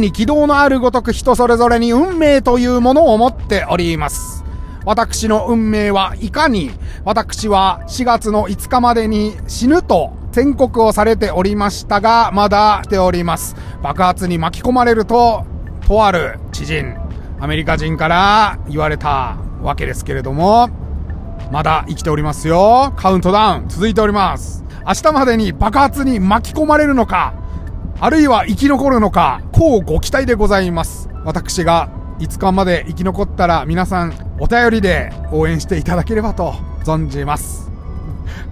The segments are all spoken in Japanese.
に軌道のあるごとく人それぞれに運命というものを持っております。私の運命はいかに、私は4月の5日までに死ぬと宣告をされておりましたが、まだ来ております。爆発に巻き込まれると、とある知人、アメリカ人から言われたわけですけれども、まだ生きておりますよ。カウントダウン続いております。明日までに爆発に巻き込まれるのか、あるいは生き残るのか、こうご期待でございます。私が5日まで生き残ったら皆さんお便りで応援していただければと存じます。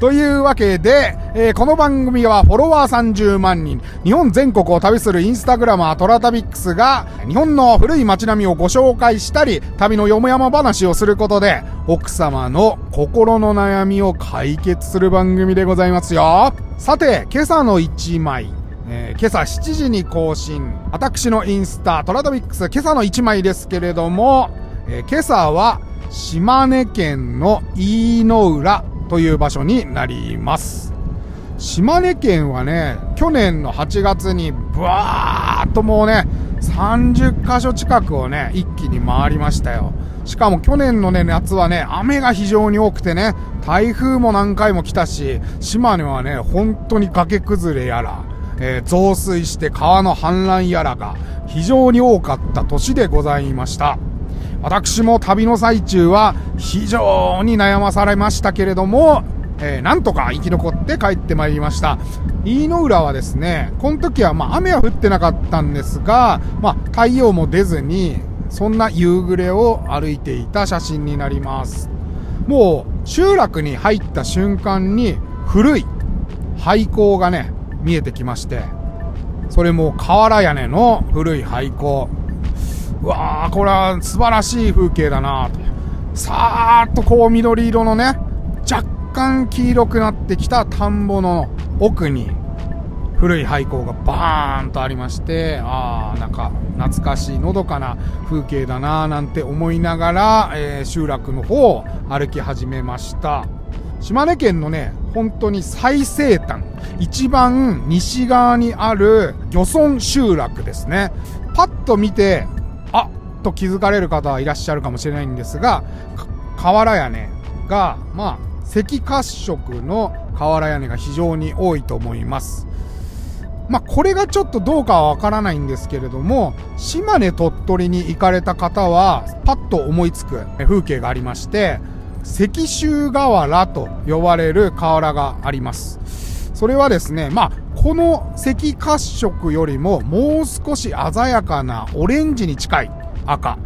というわけで、えー、この番組はフォロワー30万人、日本全国を旅するインスタグラマートラタビックスが、日本の古い街並みをご紹介したり、旅のよもやま話をすることで、奥様の心の悩みを解決する番組でございますよ。さて、今朝の1枚。えー、今朝7時に更新。私のインスタ、トラタビックス、今朝の1枚ですけれども、えー、今朝は、島根県の飯野浦という場所になります。島根県はね、去年の8月にブワーっともうね、30カ所近くをね、一気に回りましたよ。しかも去年のね、夏はね、雨が非常に多くてね、台風も何回も来たし、島根はね、本当に崖崩れやら、えー、増水して川の氾濫やらが非常に多かった年でございました。私も旅の最中は非常に悩まされましたけれども、えー、なんとか生き残って帰ってまいりました。飯野浦はですね、この時はまあ雨は降ってなかったんですが、まあ太陽も出ずに、そんな夕暮れを歩いていた写真になります。もう集落に入った瞬間に古い廃校がね、見えてきまして、それも瓦屋根の古い廃校。うわー、これは素晴らしい風景だなと。さーっとこう緑色のね、若干黄色くなってきた田んぼの奥に、古い廃校がバーンとありまして、あー、なんか懐かしいのどかな風景だなーなんて思いながら、えー、集落の方を歩き始めました。島根県のね、本当に最西端、一番西側にある漁村集落ですね。パッと見て、あと気づかれる方はいらっしゃるかもしれないんですが、瓦屋根が、まあ、赤褐色の瓦屋根が非常に多いと思います。まあ、これがちょっとどうかはわからないんですけれども、島根鳥取に行かれた方は、パッと思いつく風景がありまして、石州瓦と呼ばれる瓦があります。それはですね、まあ、この赤褐色よりももう少し鮮やかなオレンジに近い赤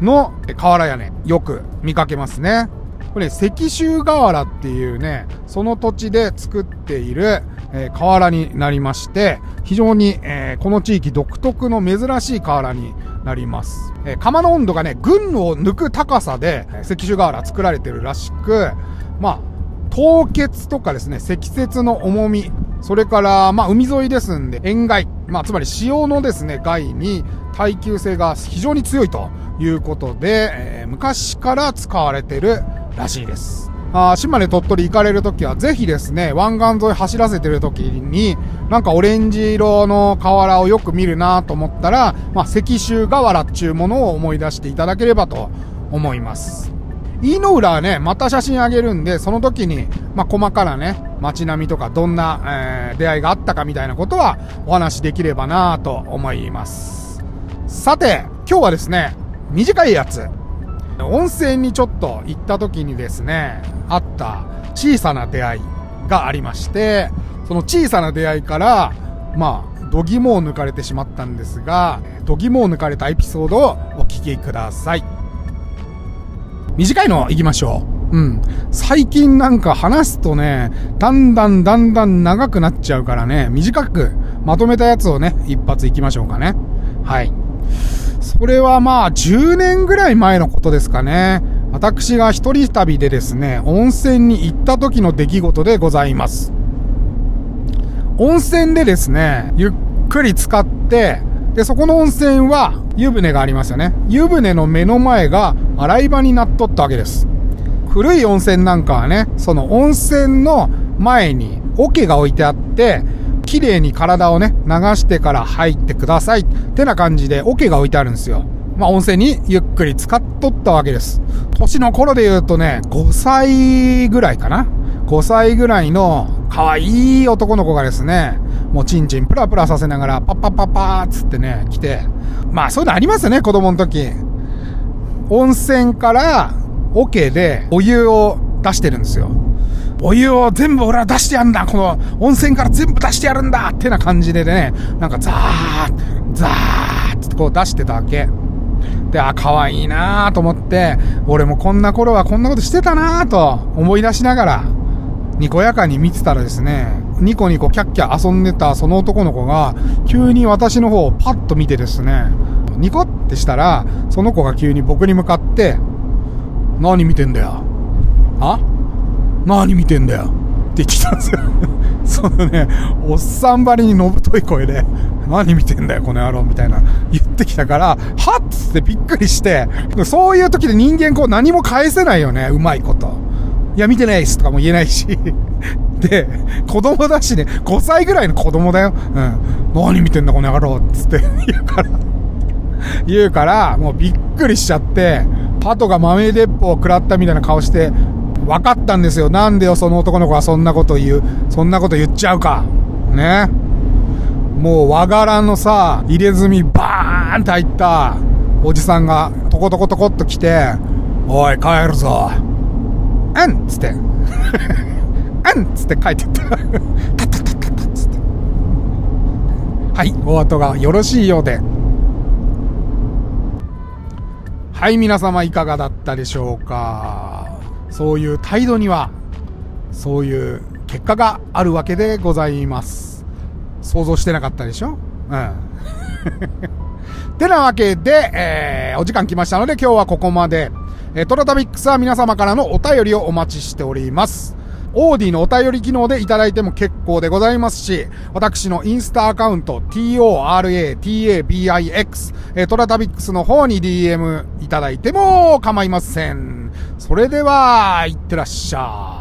の瓦屋根、よく見かけますね。これ、石州瓦っていうね、その土地で作っている、えー、瓦になりまして、非常に、えー、この地域独特の珍しい瓦になります。えー、窯の温度がね、群を抜く高さで、石州瓦作られてるらしく、まあ、凍結とかですね、積雪の重み、それから、まあ、海沿いですんで、塩害、まあ、つまり潮のですね、害に耐久性が非常に強いということで、えー、昔から使われてるらしいです。あ島根鳥取行かれるときは、ぜひですね、湾岸沿い走らせてるときに、なんかオレンジ色の瓦をよく見るなと思ったら、まあ、石州瓦っていうものを思い出していただければと思います。飯野浦はね、また写真あげるんで、その時に、まあ、細かなね、街並みとか、どんな、えー、出会いがあったかみたいなことは、お話しできればなと思います。さて、今日はですね、短いやつ、温泉にちょっと行った時にですね、あった小さな出会いがありまして、その小さな出会いから、まあ、度肝を抜かれてしまったんですが、度肝を抜かれたエピソードをお聞きください。短いの行きましょう。うん。最近なんか話すとね、だんだんだんだん長くなっちゃうからね、短くまとめたやつをね、一発行きましょうかね。はい。それはまあ10年ぐらい前のことですかね。私が一人旅でですね、温泉に行った時の出来事でございます。温泉でですね、ゆっくり使って、で、そこの温泉は湯船がありますよね。湯船の目の前が洗い場になっとったわけです。古い温泉なんかはね、その温泉の前に桶が置いてあって、綺麗に体をね、流してから入ってください。ってな感じで、桶が置いてあるんですよ。まあ、温泉にゆっくり使っとったわけです。年の頃で言うとね、5歳ぐらいかな ?5 歳ぐらいの可愛い男の子がですね、もうチンチンプラプラさせながら、パッパッパッパーっつってね、来て、まあそういうのありますよね、子供の時。温泉から桶でお湯を出してるんですよ。お湯を全部俺は出してやるんだこの温泉から全部出してやるんだってな感じでね、なんかザーザーってこう出してたわけ。で、あ、可愛いなと思って、俺もこんな頃はこんなことしてたなと思い出しながら、にこやかに見てたらですね、ニコニコキャッキャ遊んでたその男の子が、急に私の方をパッと見てですね、ニコってしたら、その子が急に僕に向かって、何見てんだよ？あ？何見てんだよ。って言ってきたんですよ。そのね、おっさんばりにのぶとい声で、何見てんだよ、この野郎、みたいな言ってきたから、はっつってびっくりして、そういう時で人間こう何も返せないよね、うまいこと。いや、見てないっすとかも言えないし。で、子供だしね、5歳ぐらいの子供だよ。うん。何見てんだ、この野郎、つって言うから。言うから、もうびっくりしちゃって、鳩が豆鉄砲を食らったみたいな顔して、分かったんですよ。なんでよ、その男の子はそんなこと言う、そんなこと言っちゃうか？ね？もう和柄のさ、入れ墨バーンって入ったおじさんがトコトコトコっと来て、おい、帰るぞ。うんっつって。うんっつって帰ってった。タッタッタッタタッつって。はい、お後がよろしいようで。はい、皆様いかがだったでしょうか？そういう態度には、そういう結果があるわけでございます。想像してなかったでしょ？うん。てなわけで、えー、お時間来ましたので今日はここまで。えー、トラタミックスは皆様からのお便りをお待ちしております。オーディのお便り機能でいただいても結構でございますし、私のインスタアカウント、toratabix、えー、トラタビックスの方に DM いただいても構いません。それでは、いってらっしゃい。